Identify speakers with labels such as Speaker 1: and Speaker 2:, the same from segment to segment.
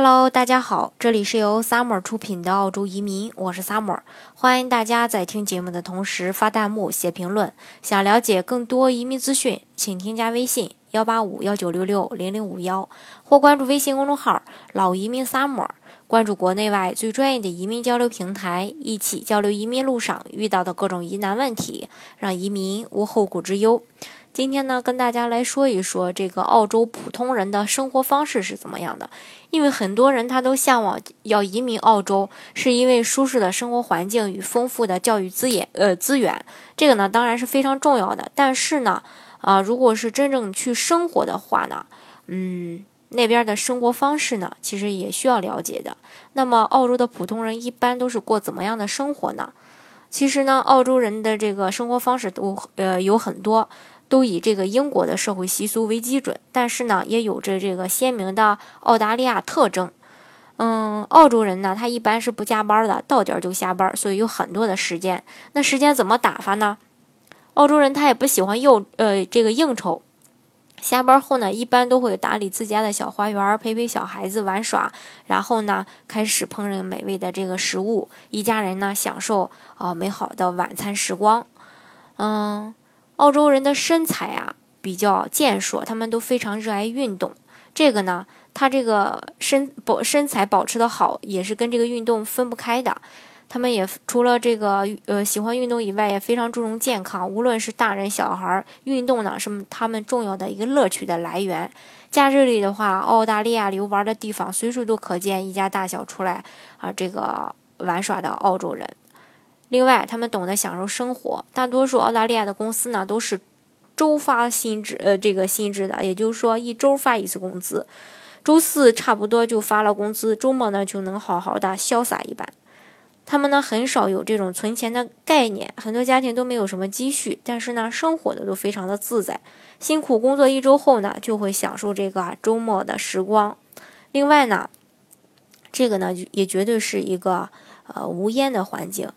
Speaker 1: Hello，大家好，这里是由 Summer 出品的澳洲移民，我是 Summer，欢迎大家在听节目的同时发弹幕、写评论。想了解更多移民资讯，请添加微信幺八五幺九六六零零五幺，或关注微信公众号“老移民 Summer”，关注国内外最专业的移民交流平台，一起交流移民路上遇到的各种疑难问题，让移民无后顾之忧。今天呢，跟大家来说一说这个澳洲普通人的生活方式是怎么样的。因为很多人他都向往要移民澳洲，是因为舒适的生活环境与丰富的教育资源，呃，资源，这个呢当然是非常重要的。但是呢，啊，如果是真正去生活的话呢，嗯，那边的生活方式呢，其实也需要了解的。那么，澳洲的普通人一般都是过怎么样的生活呢？其实呢，澳洲人的这个生活方式都呃有很多。都以这个英国的社会习俗为基准，但是呢，也有着这个鲜明的澳大利亚特征。嗯，澳洲人呢，他一般是不加班的，到点就下班，所以有很多的时间。那时间怎么打发呢？澳洲人他也不喜欢应呃这个应酬，下班后呢，一般都会打理自家的小花园，陪陪小孩子玩耍，然后呢，开始烹饪美味的这个食物，一家人呢享受啊美好的晚餐时光。嗯。澳洲人的身材啊比较健硕，他们都非常热爱运动。这个呢，他这个身保身材保持的好，也是跟这个运动分不开的。他们也除了这个呃喜欢运动以外，也非常注重健康。无论是大人小孩，运动呢是他们重要的一个乐趣的来源。假日里的话，澳大利亚游玩的地方随处都可见一家大小出来啊这个玩耍的澳洲人。另外，他们懂得享受生活。大多数澳大利亚的公司呢，都是周发薪资，呃，这个薪资的，也就是说一周发一次工资。周四差不多就发了工资，周末呢就能好好的潇洒一把。他们呢很少有这种存钱的概念，很多家庭都没有什么积蓄，但是呢生活的都非常的自在。辛苦工作一周后呢，就会享受这个周末的时光。另外呢，这个呢也绝对是一个呃无烟的环境。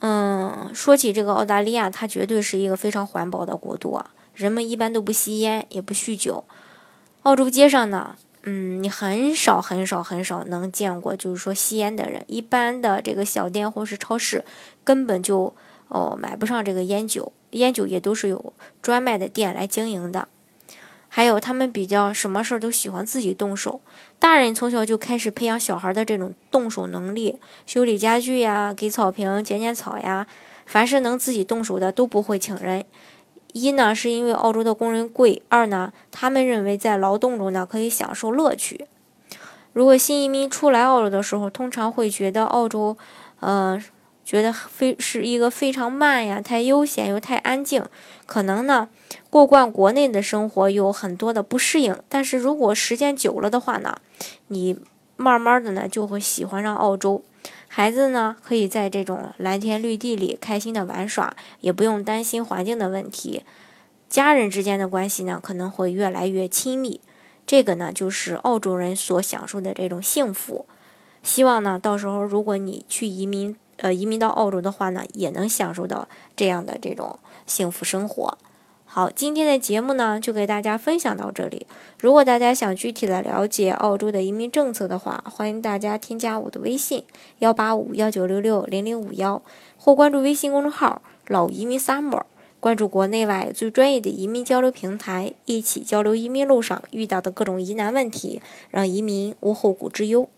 Speaker 1: 嗯，说起这个澳大利亚，它绝对是一个非常环保的国度啊。人们一般都不吸烟，也不酗酒。澳洲街上呢，嗯，你很少很少很少能见过，就是说吸烟的人。一般的这个小店或是超市，根本就哦买不上这个烟酒，烟酒也都是有专卖的店来经营的。还有，他们比较什么事儿都喜欢自己动手。大人从小就开始培养小孩的这种动手能力，修理家具呀，给草坪剪剪草呀，凡是能自己动手的都不会请人。一呢，是因为澳洲的工人贵；二呢，他们认为在劳动中呢可以享受乐趣。如果新移民初来澳洲的时候，通常会觉得澳洲，嗯。觉得非是一个非常慢呀，太悠闲又太安静，可能呢过惯国内的生活有很多的不适应。但是如果时间久了的话呢，你慢慢的呢就会喜欢上澳洲。孩子呢可以在这种蓝天绿地里开心的玩耍，也不用担心环境的问题。家人之间的关系呢可能会越来越亲密，这个呢就是澳洲人所享受的这种幸福。希望呢到时候如果你去移民。呃，移民到澳洲的话呢，也能享受到这样的这种幸福生活。好，今天的节目呢，就给大家分享到这里。如果大家想具体的了解澳洲的移民政策的话，欢迎大家添加我的微信幺八五幺九六六零零五幺，或关注微信公众号“老移民 summer”，关注国内外最专业的移民交流平台，一起交流移民路上遇到的各种疑难问题，让移民无后顾之忧。